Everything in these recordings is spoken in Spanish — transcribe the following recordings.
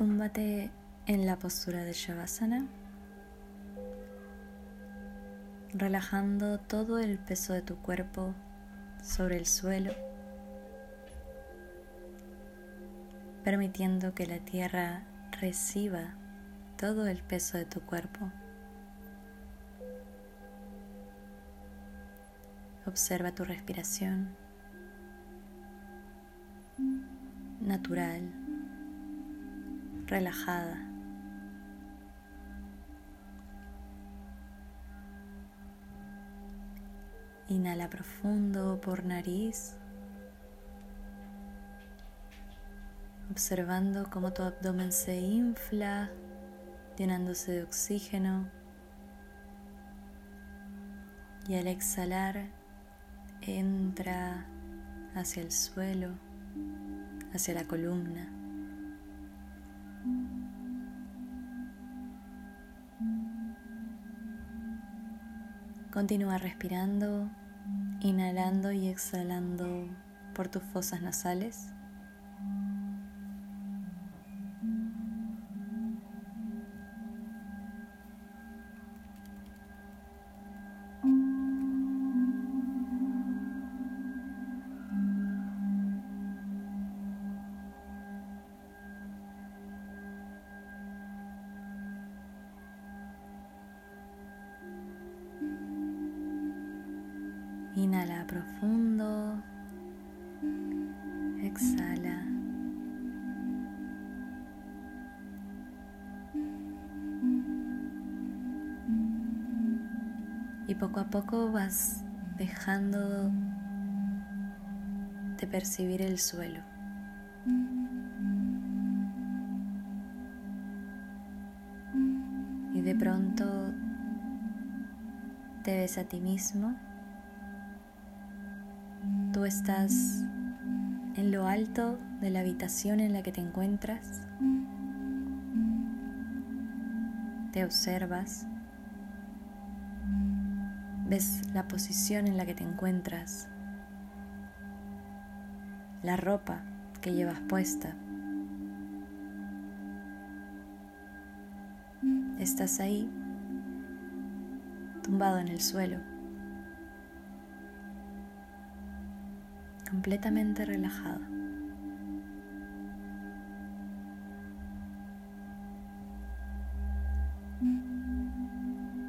Túmbate en la postura de Shavasana, relajando todo el peso de tu cuerpo sobre el suelo, permitiendo que la tierra reciba todo el peso de tu cuerpo. Observa tu respiración natural, relajada. Inhala profundo por nariz, observando cómo tu abdomen se infla, llenándose de oxígeno. Y al exhalar, entra hacia el suelo, hacia la columna. Continúa respirando, inhalando y exhalando por tus fosas nasales. Profundo. Exhala. Y poco a poco vas dejando de percibir el suelo. Y de pronto te ves a ti mismo Tú estás en lo alto de la habitación en la que te encuentras. Te observas. Ves la posición en la que te encuentras. La ropa que llevas puesta. Estás ahí, tumbado en el suelo. Completamente relajada.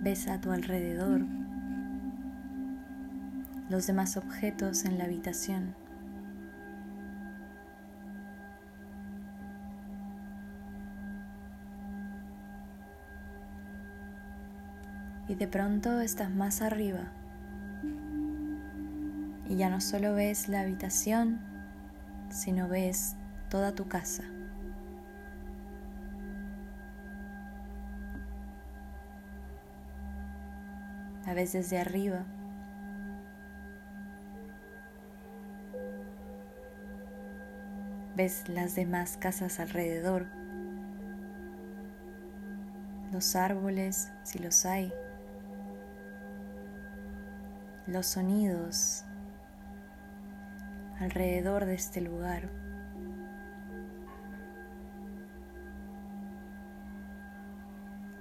Ves a tu alrededor los demás objetos en la habitación. Y de pronto estás más arriba y ya no solo ves la habitación, sino ves toda tu casa. La ves desde arriba. Ves las demás casas alrededor. Los árboles, si los hay. Los sonidos alrededor de este lugar.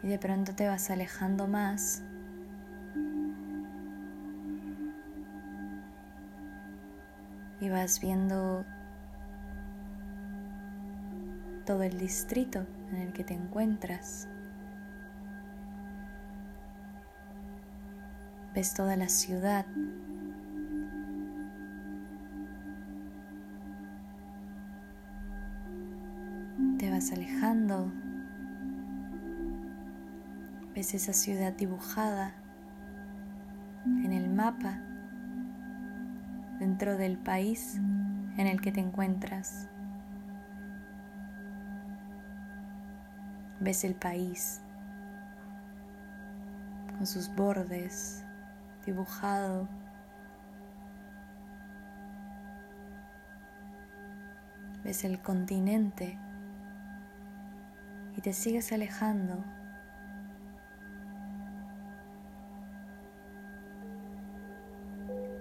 Y de pronto te vas alejando más. Y vas viendo todo el distrito en el que te encuentras. Ves toda la ciudad alejando. Ves esa ciudad dibujada en el mapa dentro del país en el que te encuentras. Ves el país con sus bordes dibujado. Ves el continente te sigues alejando.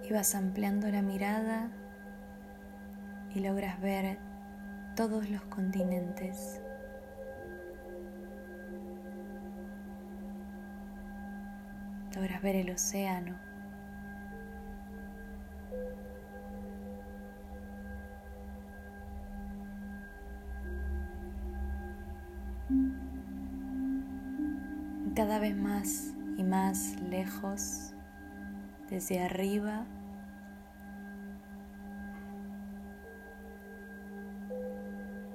Y vas ampliando la mirada y logras ver todos los continentes. Logras ver el océano. Vez más y más lejos, desde arriba,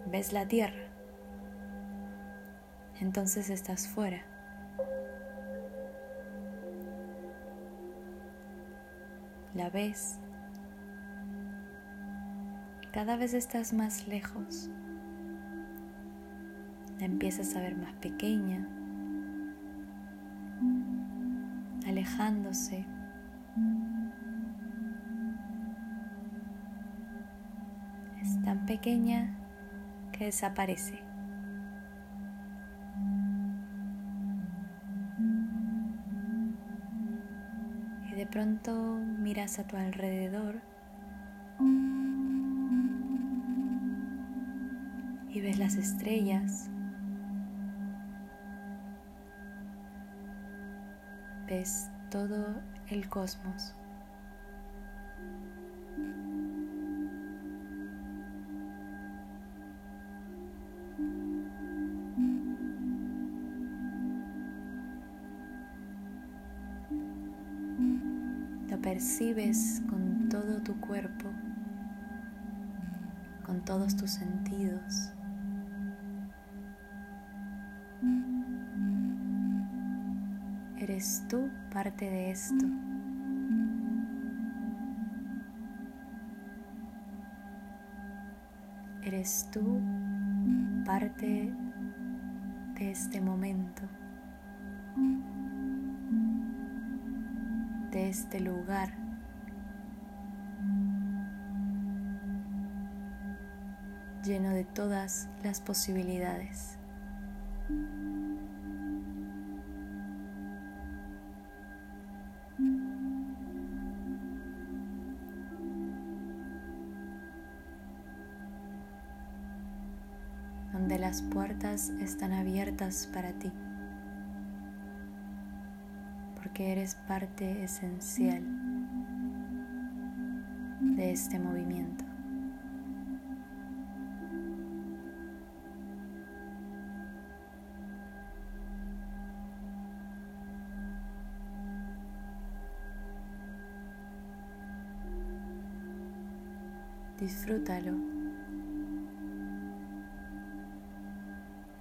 ves la tierra. Entonces estás fuera. la ves. Cada vez estás más lejos. La empiezas a ver más pequeña, alejándose. Es tan pequeña que desaparece. de pronto miras a tu alrededor y ves las estrellas, ves todo el cosmos. percibes con todo tu cuerpo, con todos tus sentidos. Eres tú parte de esto. Eres tú parte de este momento. de este lugar. lleno de todas las posibilidades. Están abiertas para ti porque eres parte esencial de este movimiento. Disfrútalo.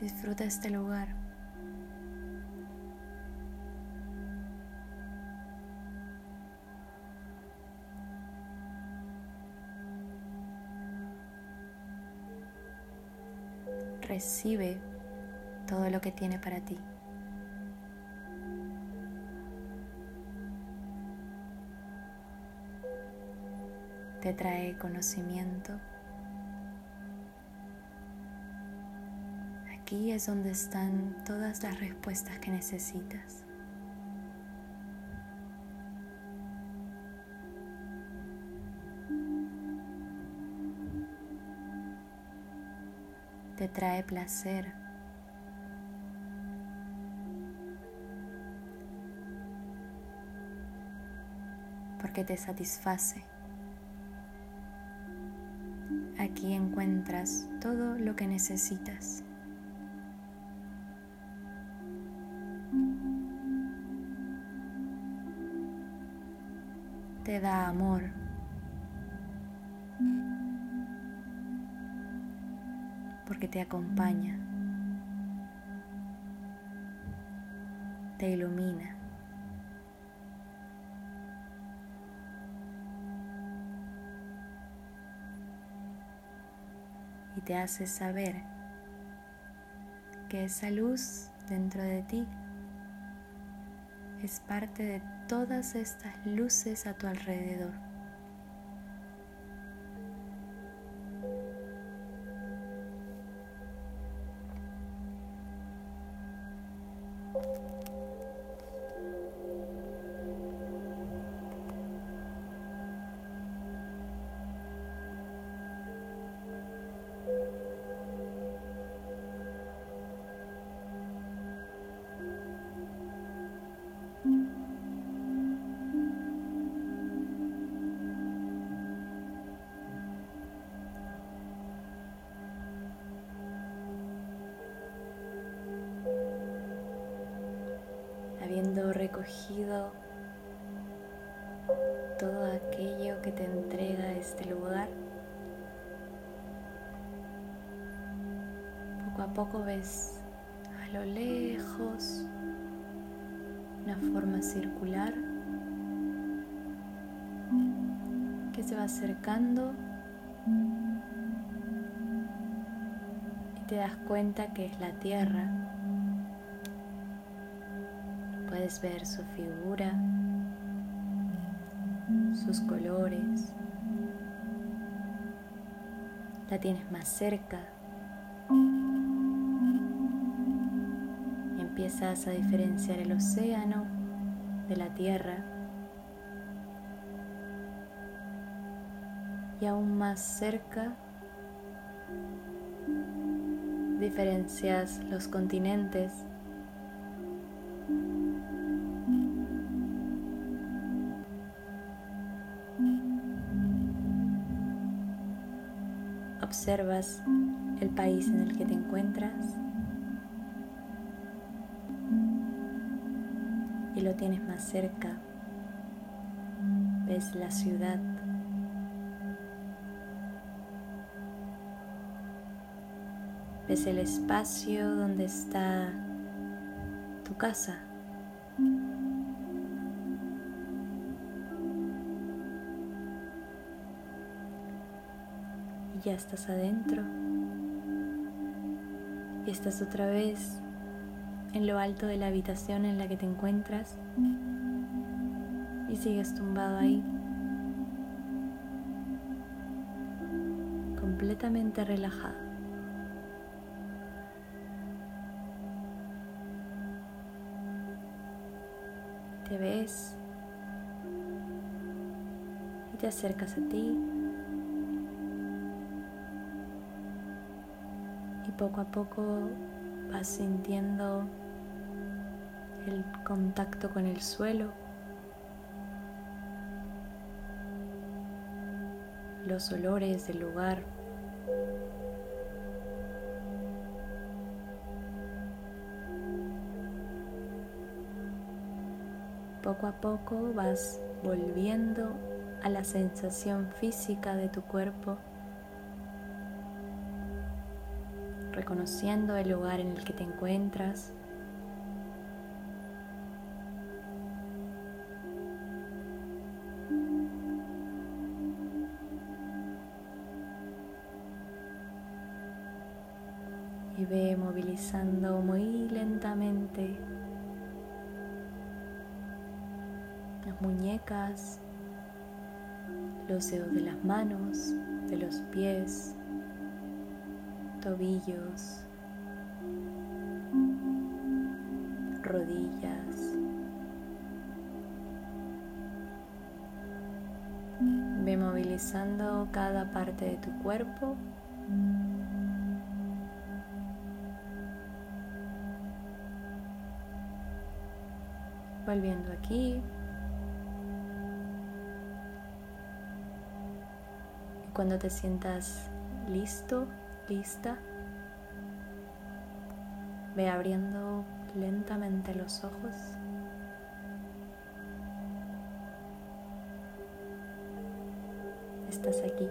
Disfruta este lugar. recibe todo lo que tiene para ti. Te trae conocimiento. Aquí es donde están todas las respuestas que necesitas. te trae placer. Porque te satisface. Aquí encuentras todo lo que necesitas. Te da amor. porque te acompaña, te ilumina. Y te hace saber que esa luz dentro de ti es parte de todas estas luces a tu alrededor. Todo aquello que te entrega este lugar, poco a poco ves a lo lejos una forma circular que se va acercando y te das cuenta que es la Tierra. Puedes ver su figura, sus colores. La tienes más cerca. Empiezas a diferenciar el océano de la tierra. Y aún más cerca diferencias los continentes observas el país en el que te encuentras y lo tienes más cerca. Ves la ciudad. Ves el espacio donde está tu casa. Ya estás adentro. Y estás otra vez en lo alto de la habitación en la que te encuentras. Y sigues tumbado ahí, completamente relajado. Te ves. Y te acercas a ti poco a poco vas sintiendo el contacto con el suelo, los olores del lugar. Poco a poco vas volviendo a la sensación física de tu cuerpo. Reconociendo el lugar en el que te encuentras. Y ve movilizando muy lentamente las muñecas, los dedos de las manos, de los pies, tobillos, rodillas. Ve movilizando cada parte de tu cuerpo. Volviendo aquí. Cuando te sientas listo, lista, ve abriendo lentamente los ojos. Estás aquí.